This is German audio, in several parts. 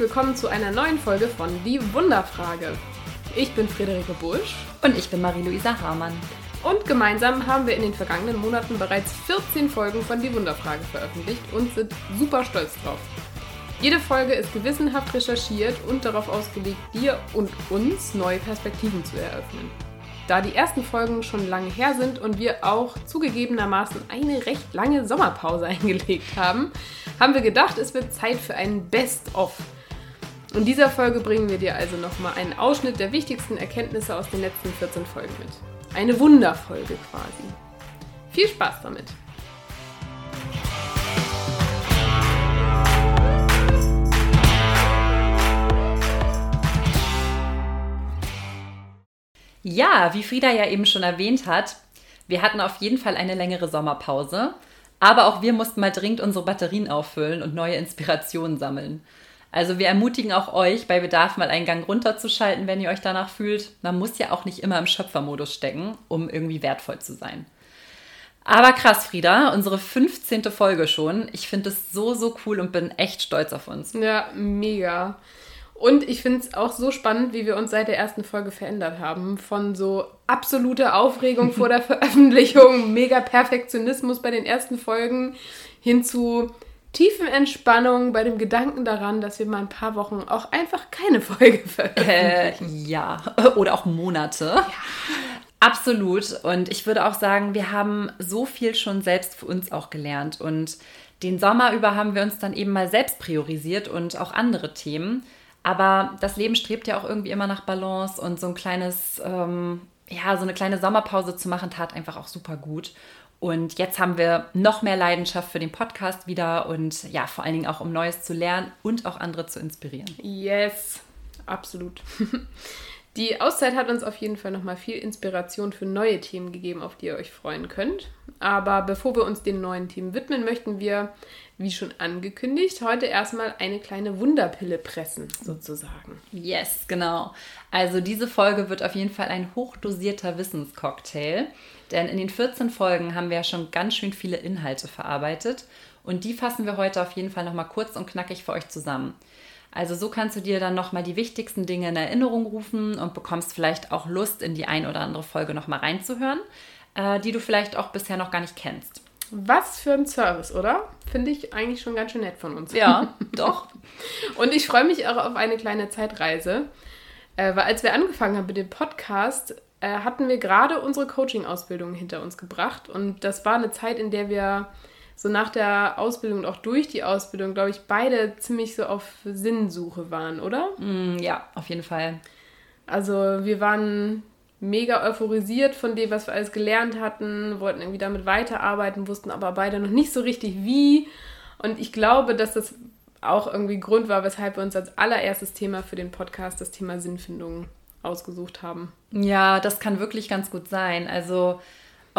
willkommen zu einer neuen Folge von Die Wunderfrage. Ich bin Friederike Busch. Und ich bin Marie-Louisa Hamann. Und gemeinsam haben wir in den vergangenen Monaten bereits 14 Folgen von Die Wunderfrage veröffentlicht und sind super stolz drauf. Jede Folge ist gewissenhaft recherchiert und darauf ausgelegt, dir und uns neue Perspektiven zu eröffnen. Da die ersten Folgen schon lange her sind und wir auch zugegebenermaßen eine recht lange Sommerpause eingelegt haben, haben wir gedacht, es wird Zeit für einen Best-of. In dieser Folge bringen wir dir also nochmal einen Ausschnitt der wichtigsten Erkenntnisse aus den letzten 14 Folgen mit. Eine Wunderfolge quasi. Viel Spaß damit! Ja, wie Frieda ja eben schon erwähnt hat, wir hatten auf jeden Fall eine längere Sommerpause, aber auch wir mussten mal dringend unsere Batterien auffüllen und neue Inspirationen sammeln. Also wir ermutigen auch euch, bei Bedarf mal einen Gang runterzuschalten, wenn ihr euch danach fühlt. Man muss ja auch nicht immer im Schöpfermodus stecken, um irgendwie wertvoll zu sein. Aber krass, Frieda, unsere 15. Folge schon. Ich finde es so, so cool und bin echt stolz auf uns. Ja, mega. Und ich finde es auch so spannend, wie wir uns seit der ersten Folge verändert haben. Von so absoluter Aufregung vor der Veröffentlichung, mega Perfektionismus bei den ersten Folgen hin zu tiefen Entspannung bei dem Gedanken daran, dass wir mal ein paar Wochen auch einfach keine Folge veröffentlichen. Äh, ja, oder auch Monate. Ja. Absolut. Und ich würde auch sagen, wir haben so viel schon selbst für uns auch gelernt. Und den Sommer über haben wir uns dann eben mal selbst priorisiert und auch andere Themen. Aber das Leben strebt ja auch irgendwie immer nach Balance und so ein kleines, ähm, ja, so eine kleine Sommerpause zu machen, tat einfach auch super gut. Und jetzt haben wir noch mehr Leidenschaft für den Podcast wieder und ja, vor allen Dingen auch um Neues zu lernen und auch andere zu inspirieren. Yes, absolut. Die Auszeit hat uns auf jeden Fall nochmal viel Inspiration für neue Themen gegeben, auf die ihr euch freuen könnt. Aber bevor wir uns den neuen Themen widmen, möchten wir, wie schon angekündigt, heute erstmal eine kleine Wunderpille pressen, sozusagen. Yes, genau. Also diese Folge wird auf jeden Fall ein hochdosierter Wissenscocktail, denn in den 14 Folgen haben wir ja schon ganz schön viele Inhalte verarbeitet und die fassen wir heute auf jeden Fall nochmal kurz und knackig für euch zusammen. Also so kannst du dir dann nochmal die wichtigsten Dinge in Erinnerung rufen und bekommst vielleicht auch Lust, in die ein oder andere Folge nochmal reinzuhören, äh, die du vielleicht auch bisher noch gar nicht kennst. Was für ein Service, oder? Finde ich eigentlich schon ganz schön nett von uns. Ja, doch. Und ich freue mich auch auf eine kleine Zeitreise, äh, weil als wir angefangen haben mit dem Podcast, äh, hatten wir gerade unsere Coaching-Ausbildung hinter uns gebracht. Und das war eine Zeit, in der wir so nach der Ausbildung und auch durch die Ausbildung, glaube ich, beide ziemlich so auf Sinnsuche waren, oder? Mm, ja, auf jeden Fall. Also wir waren mega euphorisiert von dem, was wir alles gelernt hatten, wollten irgendwie damit weiterarbeiten, wussten aber beide noch nicht so richtig wie. Und ich glaube, dass das auch irgendwie Grund war, weshalb wir uns als allererstes Thema für den Podcast das Thema Sinnfindung ausgesucht haben. Ja, das kann wirklich ganz gut sein. Also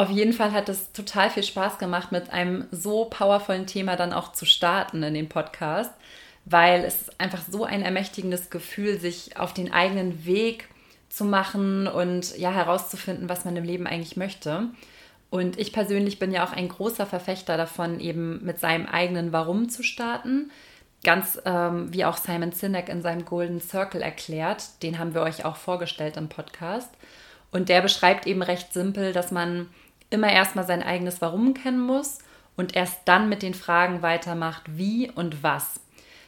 auf jeden Fall hat es total viel Spaß gemacht, mit einem so powervollen Thema dann auch zu starten in dem Podcast, weil es einfach so ein ermächtigendes Gefühl, sich auf den eigenen Weg zu machen und ja herauszufinden, was man im Leben eigentlich möchte. Und ich persönlich bin ja auch ein großer Verfechter davon, eben mit seinem eigenen Warum zu starten. Ganz ähm, wie auch Simon Sinek in seinem Golden Circle erklärt, den haben wir euch auch vorgestellt im Podcast. Und der beschreibt eben recht simpel, dass man immer erstmal sein eigenes Warum kennen muss und erst dann mit den Fragen weitermacht, wie und was.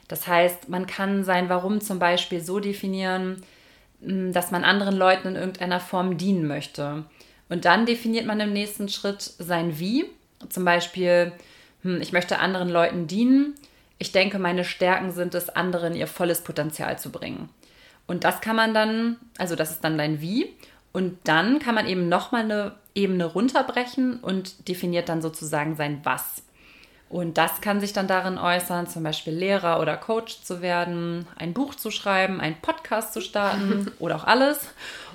Das heißt, man kann sein Warum zum Beispiel so definieren, hm, dass man anderen Leuten in irgendeiner Form dienen möchte. Und dann definiert man im nächsten Schritt sein Wie. Zum Beispiel, hm, ich möchte anderen Leuten dienen. Ich denke, meine Stärken sind es, anderen ihr volles Potenzial zu bringen. Und das kann man dann, also das ist dann dein Wie. Und dann kann man eben nochmal eine Ebene runterbrechen und definiert dann sozusagen sein Was. Und das kann sich dann darin äußern, zum Beispiel Lehrer oder Coach zu werden, ein Buch zu schreiben, einen Podcast zu starten oder auch alles.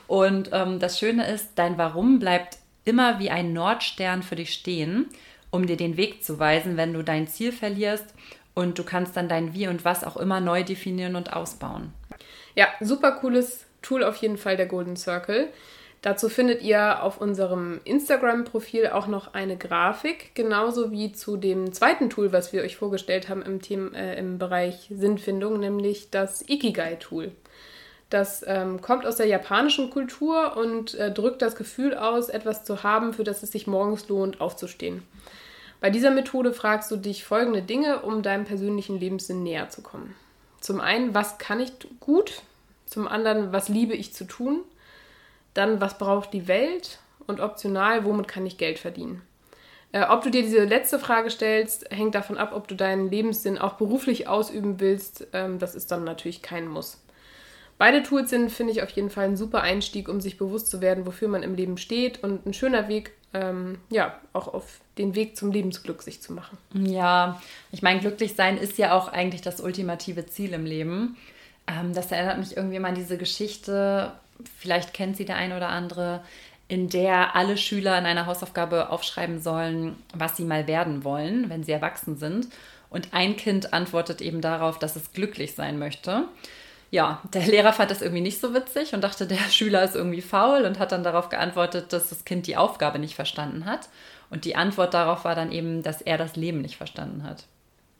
Und ähm, das Schöne ist, dein Warum bleibt immer wie ein Nordstern für dich stehen, um dir den Weg zu weisen, wenn du dein Ziel verlierst. Und du kannst dann dein Wie und Was auch immer neu definieren und ausbauen. Ja, super cooles Tool auf jeden Fall, der Golden Circle. Dazu findet ihr auf unserem Instagram-Profil auch noch eine Grafik, genauso wie zu dem zweiten Tool, was wir euch vorgestellt haben im, Thema, äh, im Bereich Sinnfindung, nämlich das Ikigai-Tool. Das ähm, kommt aus der japanischen Kultur und äh, drückt das Gefühl aus, etwas zu haben, für das es sich morgens lohnt, aufzustehen. Bei dieser Methode fragst du dich folgende Dinge, um deinem persönlichen Lebenssinn näher zu kommen. Zum einen, was kann ich gut? Zum anderen, was liebe ich zu tun? Dann, was braucht die Welt? Und optional, womit kann ich Geld verdienen? Äh, ob du dir diese letzte Frage stellst, hängt davon ab, ob du deinen Lebenssinn auch beruflich ausüben willst. Ähm, das ist dann natürlich kein Muss. Beide Tools sind, finde ich, auf jeden Fall ein super Einstieg, um sich bewusst zu werden, wofür man im Leben steht und ein schöner Weg, ähm, ja, auch auf den Weg zum Lebensglück sich zu machen. Ja, ich meine, glücklich sein ist ja auch eigentlich das ultimative Ziel im Leben. Ähm, das erinnert mich irgendwie mal an diese Geschichte, vielleicht kennt sie der eine oder andere, in der alle Schüler in einer Hausaufgabe aufschreiben sollen, was sie mal werden wollen, wenn sie erwachsen sind. Und ein Kind antwortet eben darauf, dass es glücklich sein möchte ja, der Lehrer fand das irgendwie nicht so witzig und dachte, der Schüler ist irgendwie faul und hat dann darauf geantwortet, dass das Kind die Aufgabe nicht verstanden hat. Und die Antwort darauf war dann eben, dass er das Leben nicht verstanden hat.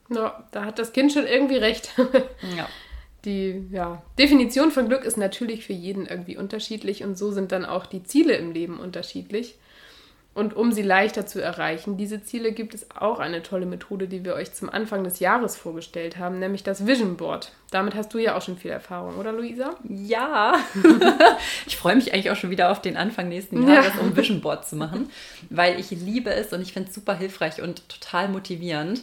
Ja, da hat das Kind schon irgendwie recht. ja. Die ja, Definition von Glück ist natürlich für jeden irgendwie unterschiedlich und so sind dann auch die Ziele im Leben unterschiedlich. Und um sie leichter zu erreichen, diese Ziele gibt es auch eine tolle Methode, die wir euch zum Anfang des Jahres vorgestellt haben, nämlich das Vision Board. Damit hast du ja auch schon viel Erfahrung, oder Luisa? Ja. ich freue mich eigentlich auch schon wieder auf den Anfang nächsten Jahres, ja. um Vision Board zu machen, weil ich liebe es und ich finde es super hilfreich und total motivierend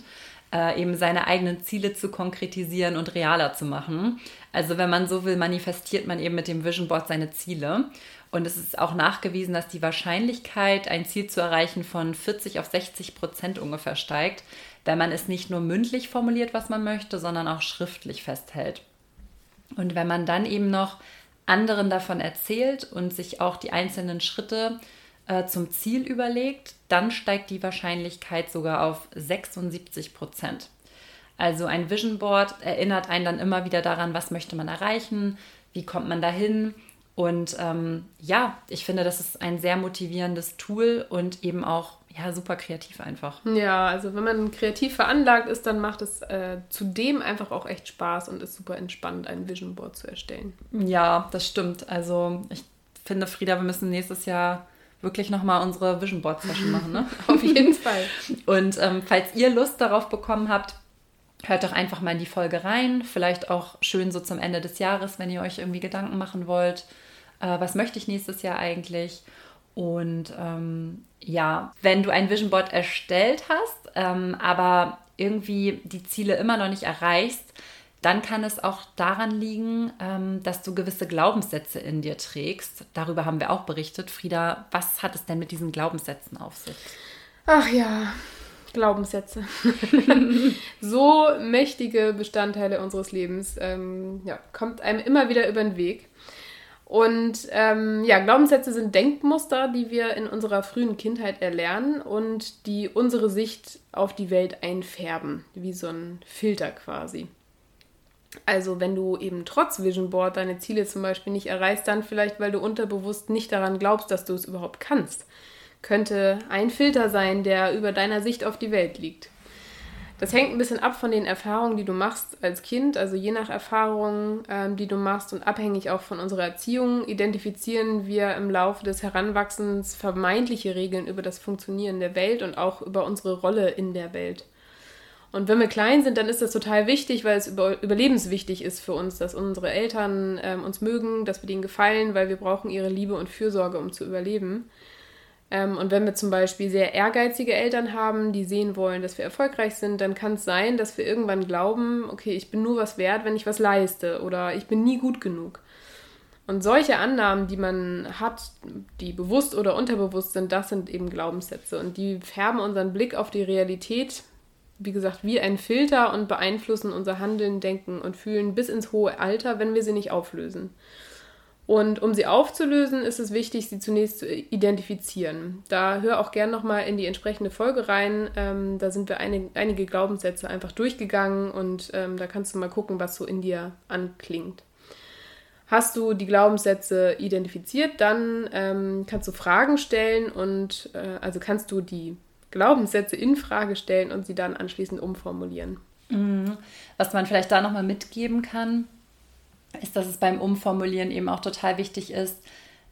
äh, eben seine eigenen Ziele zu konkretisieren und realer zu machen. Also wenn man so will, manifestiert man eben mit dem Vision Board seine Ziele. Und es ist auch nachgewiesen, dass die Wahrscheinlichkeit, ein Ziel zu erreichen, von 40 auf 60 Prozent ungefähr steigt, wenn man es nicht nur mündlich formuliert, was man möchte, sondern auch schriftlich festhält. Und wenn man dann eben noch anderen davon erzählt und sich auch die einzelnen Schritte äh, zum Ziel überlegt, dann steigt die Wahrscheinlichkeit sogar auf 76 Prozent. Also ein Vision Board erinnert einen dann immer wieder daran, was möchte man erreichen, wie kommt man dahin. Und ähm, ja, ich finde, das ist ein sehr motivierendes Tool und eben auch ja, super kreativ einfach. Ja, also wenn man kreativ veranlagt ist, dann macht es äh, zudem einfach auch echt Spaß und ist super entspannt, ein Vision Board zu erstellen. Ja, das stimmt. Also ich finde, Frieda, wir müssen nächstes Jahr wirklich nochmal unsere Vision Board Session machen, ne? Auf jeden Fall. Und ähm, falls ihr Lust darauf bekommen habt, hört doch einfach mal in die Folge rein. Vielleicht auch schön so zum Ende des Jahres, wenn ihr euch irgendwie Gedanken machen wollt. Äh, was möchte ich nächstes Jahr eigentlich? Und ähm, ja, wenn du ein Vision Board erstellt hast, ähm, aber irgendwie die Ziele immer noch nicht erreichst, dann kann es auch daran liegen, ähm, dass du gewisse Glaubenssätze in dir trägst. Darüber haben wir auch berichtet. Frieda, was hat es denn mit diesen Glaubenssätzen auf sich? Ach ja, Glaubenssätze. so mächtige Bestandteile unseres Lebens. Ähm, ja, kommt einem immer wieder über den Weg. Und ähm, ja, Glaubenssätze sind Denkmuster, die wir in unserer frühen Kindheit erlernen und die unsere Sicht auf die Welt einfärben, wie so ein Filter quasi. Also wenn du eben trotz Vision Board deine Ziele zum Beispiel nicht erreichst, dann vielleicht, weil du unterbewusst nicht daran glaubst, dass du es überhaupt kannst. Könnte ein Filter sein, der über deiner Sicht auf die Welt liegt. Das hängt ein bisschen ab von den Erfahrungen, die du machst als Kind. Also je nach Erfahrungen, ähm, die du machst und abhängig auch von unserer Erziehung, identifizieren wir im Laufe des Heranwachsens vermeintliche Regeln über das Funktionieren der Welt und auch über unsere Rolle in der Welt. Und wenn wir klein sind, dann ist das total wichtig, weil es über, überlebenswichtig ist für uns, dass unsere Eltern ähm, uns mögen, dass wir denen gefallen, weil wir brauchen ihre Liebe und Fürsorge, um zu überleben. Ähm, und wenn wir zum Beispiel sehr ehrgeizige Eltern haben, die sehen wollen, dass wir erfolgreich sind, dann kann es sein, dass wir irgendwann glauben, okay, ich bin nur was wert, wenn ich was leiste oder ich bin nie gut genug. Und solche Annahmen, die man hat, die bewusst oder unterbewusst sind, das sind eben Glaubenssätze. Und die färben unseren Blick auf die Realität wie gesagt, wie ein Filter und beeinflussen unser Handeln, Denken und Fühlen bis ins hohe Alter, wenn wir sie nicht auflösen. Und um sie aufzulösen, ist es wichtig, sie zunächst zu identifizieren. Da hör auch gern nochmal in die entsprechende Folge rein. Ähm, da sind wir eine, einige Glaubenssätze einfach durchgegangen und ähm, da kannst du mal gucken, was so in dir anklingt. Hast du die Glaubenssätze identifiziert, dann ähm, kannst du Fragen stellen und äh, also kannst du die Glaubenssätze in Frage stellen und sie dann anschließend umformulieren. Mhm. Was man vielleicht da nochmal mitgeben kann, ist, dass es beim Umformulieren eben auch total wichtig ist,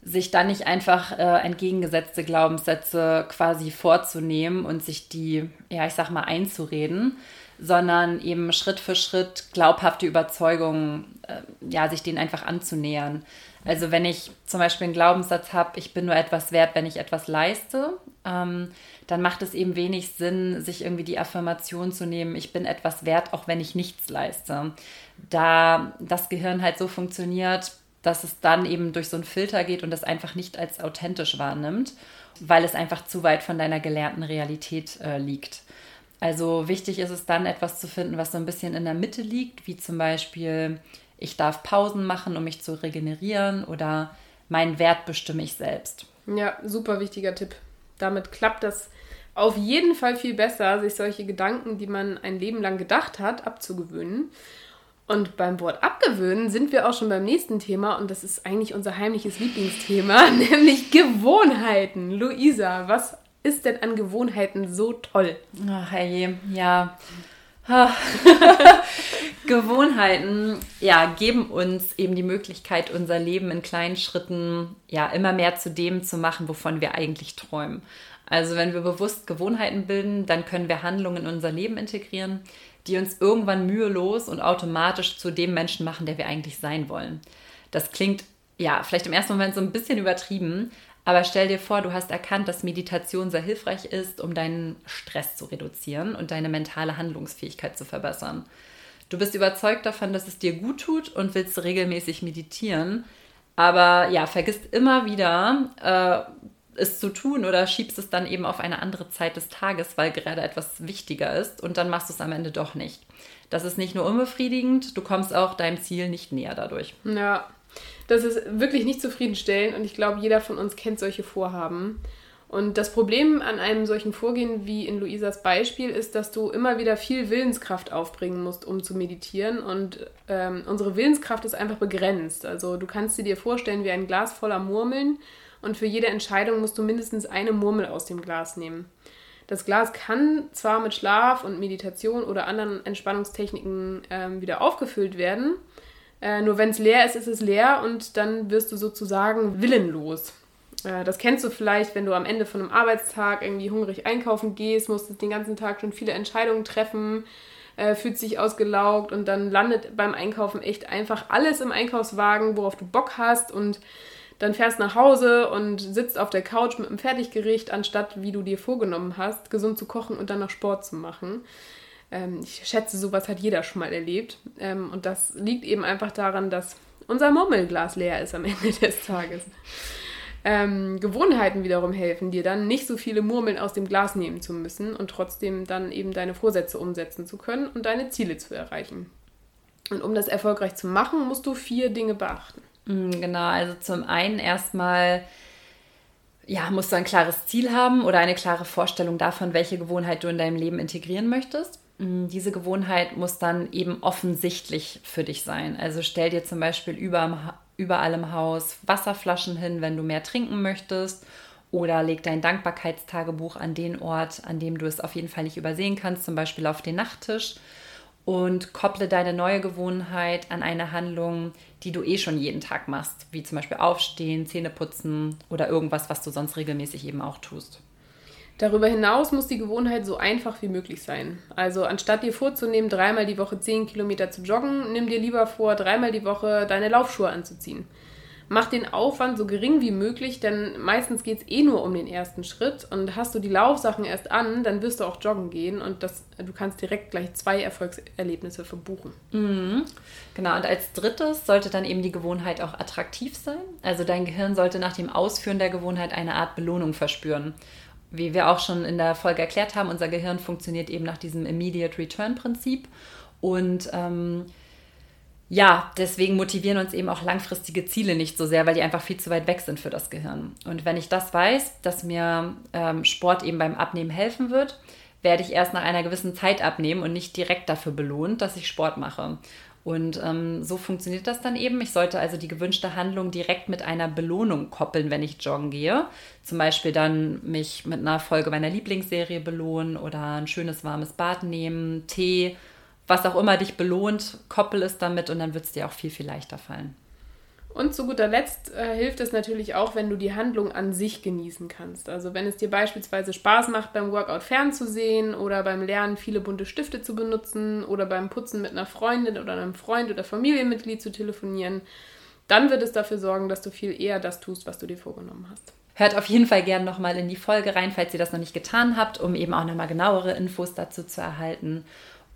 sich dann nicht einfach äh, entgegengesetzte Glaubenssätze quasi vorzunehmen und sich die, ja, ich sag mal, einzureden, sondern eben Schritt für Schritt glaubhafte Überzeugungen, äh, ja, sich denen einfach anzunähern. Also wenn ich zum Beispiel einen Glaubenssatz habe, ich bin nur etwas wert, wenn ich etwas leiste, ähm, dann macht es eben wenig Sinn, sich irgendwie die Affirmation zu nehmen, ich bin etwas wert, auch wenn ich nichts leiste. Da das Gehirn halt so funktioniert, dass es dann eben durch so einen Filter geht und das einfach nicht als authentisch wahrnimmt, weil es einfach zu weit von deiner gelernten Realität äh, liegt. Also wichtig ist es dann, etwas zu finden, was so ein bisschen in der Mitte liegt, wie zum Beispiel, ich darf Pausen machen, um mich zu regenerieren oder meinen Wert bestimme ich selbst. Ja, super wichtiger Tipp. Damit klappt das auf jeden Fall viel besser, sich solche Gedanken, die man ein Leben lang gedacht hat, abzugewöhnen. Und beim Wort abgewöhnen sind wir auch schon beim nächsten Thema und das ist eigentlich unser heimliches Lieblingsthema, nämlich Gewohnheiten. Luisa, was ist denn an Gewohnheiten so toll? Ach, hey, ja. Gewohnheiten, ja, geben uns eben die Möglichkeit, unser Leben in kleinen Schritten, ja, immer mehr zu dem zu machen, wovon wir eigentlich träumen. Also wenn wir bewusst Gewohnheiten bilden, dann können wir Handlungen in unser Leben integrieren, die uns irgendwann mühelos und automatisch zu dem Menschen machen, der wir eigentlich sein wollen. Das klingt ja vielleicht im ersten Moment so ein bisschen übertrieben, aber stell dir vor, du hast erkannt, dass Meditation sehr hilfreich ist, um deinen Stress zu reduzieren und deine mentale Handlungsfähigkeit zu verbessern. Du bist überzeugt davon, dass es dir gut tut und willst regelmäßig meditieren, aber ja, vergisst immer wieder, äh, es zu tun oder schiebst es dann eben auf eine andere Zeit des Tages, weil gerade etwas wichtiger ist und dann machst du es am Ende doch nicht. Das ist nicht nur unbefriedigend, du kommst auch deinem Ziel nicht näher dadurch. Ja, das ist wirklich nicht zufriedenstellend und ich glaube, jeder von uns kennt solche Vorhaben. Und das Problem an einem solchen Vorgehen wie in Luisas Beispiel ist, dass du immer wieder viel Willenskraft aufbringen musst, um zu meditieren. Und ähm, unsere Willenskraft ist einfach begrenzt. Also du kannst sie dir vorstellen wie ein Glas voller Murmeln und für jede Entscheidung musst du mindestens eine Murmel aus dem Glas nehmen. Das Glas kann zwar mit Schlaf und Meditation oder anderen Entspannungstechniken ähm, wieder aufgefüllt werden, äh, nur wenn es leer ist, ist es leer und dann wirst du sozusagen willenlos. Äh, das kennst du vielleicht, wenn du am Ende von einem Arbeitstag irgendwie hungrig einkaufen gehst, musstest den ganzen Tag schon viele Entscheidungen treffen, äh, fühlt sich ausgelaugt und dann landet beim Einkaufen echt einfach alles im Einkaufswagen, worauf du Bock hast und dann fährst nach Hause und sitzt auf der Couch mit einem Fertiggericht, anstatt, wie du dir vorgenommen hast, gesund zu kochen und dann noch Sport zu machen. Ähm, ich schätze, sowas hat jeder schon mal erlebt. Ähm, und das liegt eben einfach daran, dass unser Murmelglas leer ist am Ende des Tages. Ähm, Gewohnheiten wiederum helfen dir dann, nicht so viele Murmeln aus dem Glas nehmen zu müssen und trotzdem dann eben deine Vorsätze umsetzen zu können und deine Ziele zu erreichen. Und um das erfolgreich zu machen, musst du vier Dinge beachten. Mm, genau, also zum einen erstmal, ja, musst du ein klares Ziel haben oder eine klare Vorstellung davon, welche Gewohnheit du in deinem Leben integrieren möchtest. Mm, diese Gewohnheit muss dann eben offensichtlich für dich sein. Also stell dir zum Beispiel überall im Haus Wasserflaschen hin, wenn du mehr trinken möchtest. Oder leg dein Dankbarkeitstagebuch an den Ort, an dem du es auf jeden Fall nicht übersehen kannst, zum Beispiel auf den Nachttisch und kopple deine neue Gewohnheit an eine Handlung, die du eh schon jeden Tag machst, wie zum Beispiel aufstehen, Zähne putzen oder irgendwas, was du sonst regelmäßig eben auch tust. Darüber hinaus muss die Gewohnheit so einfach wie möglich sein. Also anstatt dir vorzunehmen, dreimal die Woche 10 Kilometer zu joggen, nimm dir lieber vor, dreimal die Woche deine Laufschuhe anzuziehen. Mach den Aufwand so gering wie möglich, denn meistens geht es eh nur um den ersten Schritt. Und hast du die Laufsachen erst an, dann wirst du auch joggen gehen und das, du kannst direkt gleich zwei Erfolgserlebnisse verbuchen. Mhm. Genau, und als drittes sollte dann eben die Gewohnheit auch attraktiv sein. Also dein Gehirn sollte nach dem Ausführen der Gewohnheit eine Art Belohnung verspüren. Wie wir auch schon in der Folge erklärt haben, unser Gehirn funktioniert eben nach diesem Immediate Return Prinzip. Und ähm, ja, deswegen motivieren uns eben auch langfristige Ziele nicht so sehr, weil die einfach viel zu weit weg sind für das Gehirn. Und wenn ich das weiß, dass mir ähm, Sport eben beim Abnehmen helfen wird, werde ich erst nach einer gewissen Zeit abnehmen und nicht direkt dafür belohnt, dass ich Sport mache. Und ähm, so funktioniert das dann eben. Ich sollte also die gewünschte Handlung direkt mit einer Belohnung koppeln, wenn ich joggen gehe. Zum Beispiel dann mich mit einer Folge meiner Lieblingsserie belohnen oder ein schönes warmes Bad nehmen, Tee, was auch immer dich belohnt, koppel es damit und dann wird es dir auch viel, viel leichter fallen. Und zu guter Letzt äh, hilft es natürlich auch, wenn du die Handlung an sich genießen kannst. Also wenn es dir beispielsweise Spaß macht, beim Workout fernzusehen oder beim Lernen viele bunte Stifte zu benutzen oder beim Putzen mit einer Freundin oder einem Freund oder Familienmitglied zu telefonieren, dann wird es dafür sorgen, dass du viel eher das tust, was du dir vorgenommen hast. Hört auf jeden Fall gerne nochmal in die Folge rein, falls ihr das noch nicht getan habt, um eben auch nochmal genauere Infos dazu zu erhalten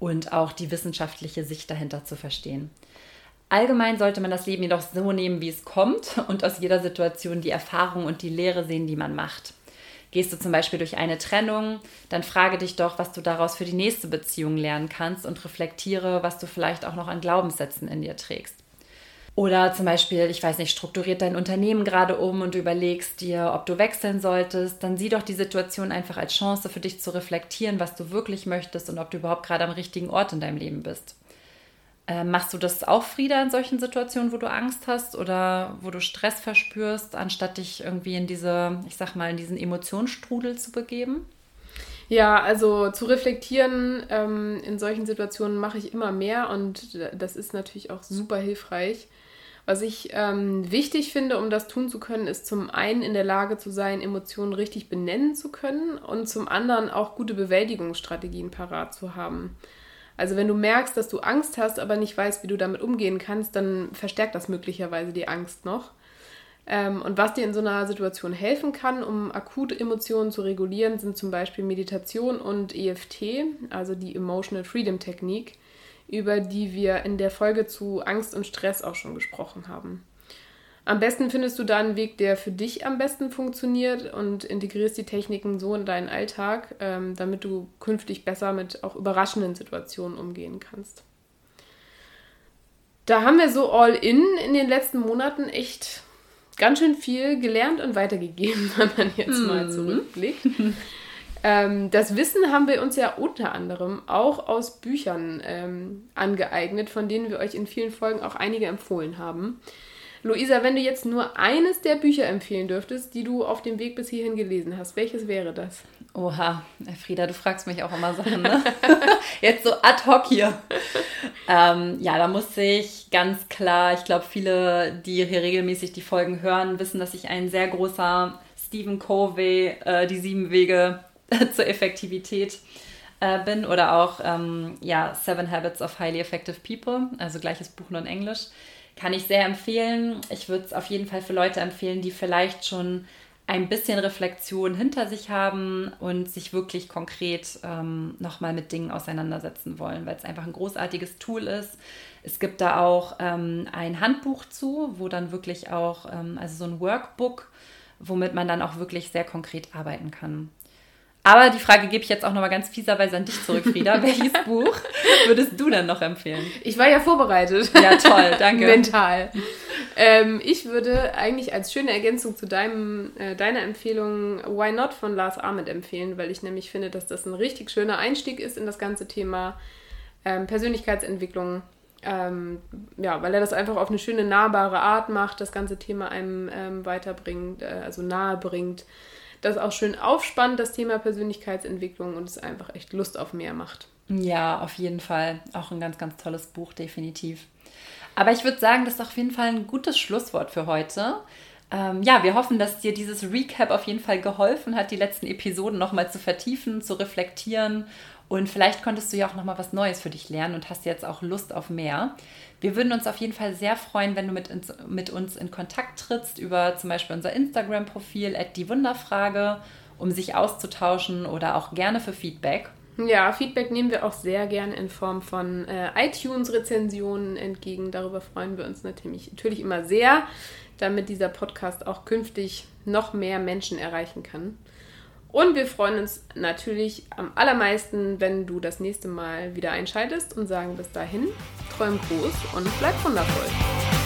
und auch die wissenschaftliche Sicht dahinter zu verstehen. Allgemein sollte man das Leben jedoch so nehmen, wie es kommt und aus jeder Situation die Erfahrung und die Lehre sehen, die man macht. Gehst du zum Beispiel durch eine Trennung, dann frage dich doch, was du daraus für die nächste Beziehung lernen kannst und reflektiere, was du vielleicht auch noch an Glaubenssätzen in dir trägst. Oder zum Beispiel, ich weiß nicht, strukturiert dein Unternehmen gerade um und du überlegst dir, ob du wechseln solltest, dann sieh doch die Situation einfach als Chance für dich zu reflektieren, was du wirklich möchtest und ob du überhaupt gerade am richtigen Ort in deinem Leben bist. Äh, machst du das auch, Frieda, in solchen Situationen, wo du Angst hast oder wo du Stress verspürst, anstatt dich irgendwie in diese, ich sag mal, in diesen Emotionsstrudel zu begeben? Ja, also zu reflektieren ähm, in solchen Situationen mache ich immer mehr und das ist natürlich auch super hilfreich. Was ich ähm, wichtig finde, um das tun zu können, ist zum einen in der Lage zu sein, Emotionen richtig benennen zu können und zum anderen auch gute Bewältigungsstrategien parat zu haben. Also wenn du merkst, dass du Angst hast, aber nicht weißt, wie du damit umgehen kannst, dann verstärkt das möglicherweise die Angst noch. Ähm, und was dir in so einer Situation helfen kann, um akute Emotionen zu regulieren, sind zum Beispiel Meditation und EFT, also die Emotional Freedom Technik, über die wir in der Folge zu Angst und Stress auch schon gesprochen haben. Am besten findest du da einen Weg, der für dich am besten funktioniert und integrierst die Techniken so in deinen Alltag, ähm, damit du künftig besser mit auch überraschenden Situationen umgehen kannst. Da haben wir so all in in den letzten Monaten echt ganz schön viel gelernt und weitergegeben, wenn man jetzt mal mhm. zurückblickt. ähm, das Wissen haben wir uns ja unter anderem auch aus Büchern ähm, angeeignet, von denen wir euch in vielen Folgen auch einige empfohlen haben. Luisa, wenn du jetzt nur eines der Bücher empfehlen dürftest, die du auf dem Weg bis hierhin gelesen hast, welches wäre das? Oha, Frieda, du fragst mich auch immer Sachen, ne? jetzt so ad hoc hier. Ähm, ja, da muss ich ganz klar, ich glaube, viele, die hier regelmäßig die Folgen hören, wissen, dass ich ein sehr großer Stephen Covey, äh, die sieben Wege zur Effektivität äh, bin oder auch ähm, ja, Seven Habits of Highly Effective People, also gleiches Buch nur in Englisch kann ich sehr empfehlen. Ich würde es auf jeden Fall für Leute empfehlen, die vielleicht schon ein bisschen Reflexion hinter sich haben und sich wirklich konkret ähm, nochmal mit Dingen auseinandersetzen wollen, weil es einfach ein großartiges Tool ist. Es gibt da auch ähm, ein Handbuch zu, wo dann wirklich auch, ähm, also so ein Workbook, womit man dann auch wirklich sehr konkret arbeiten kann. Aber die Frage gebe ich jetzt auch nochmal ganz fieserweise an dich zurück, Frieda. Welches Buch würdest du denn noch empfehlen? Ich war ja vorbereitet. Ja, toll, danke. Mental. Ähm, ich würde eigentlich als schöne Ergänzung zu deinem, äh, deiner Empfehlung Why Not von Lars Ahmed empfehlen, weil ich nämlich finde, dass das ein richtig schöner Einstieg ist in das ganze Thema ähm, Persönlichkeitsentwicklung. Ähm, ja, weil er das einfach auf eine schöne, nahbare Art macht, das ganze Thema einem ähm, weiterbringt, äh, also nahe bringt das auch schön aufspannt, das Thema Persönlichkeitsentwicklung und es einfach echt Lust auf mehr macht. Ja, auf jeden Fall. Auch ein ganz, ganz tolles Buch, definitiv. Aber ich würde sagen, das ist auf jeden Fall ein gutes Schlusswort für heute. Ähm, ja, wir hoffen, dass dir dieses Recap auf jeden Fall geholfen hat, die letzten Episoden nochmal zu vertiefen, zu reflektieren und vielleicht konntest du ja auch noch mal was Neues für dich lernen und hast jetzt auch Lust auf mehr. Wir würden uns auf jeden Fall sehr freuen, wenn du mit, ins, mit uns in Kontakt trittst über zum Beispiel unser Instagram-Profil die Wunderfrage, um sich auszutauschen oder auch gerne für Feedback. Ja, Feedback nehmen wir auch sehr gerne in Form von äh, iTunes-Rezensionen entgegen. Darüber freuen wir uns natürlich, natürlich immer sehr, damit dieser Podcast auch künftig noch mehr Menschen erreichen kann. Und wir freuen uns natürlich am allermeisten, wenn du das nächste Mal wieder einschaltest und sagen bis dahin, träum groß und bleib wundervoll.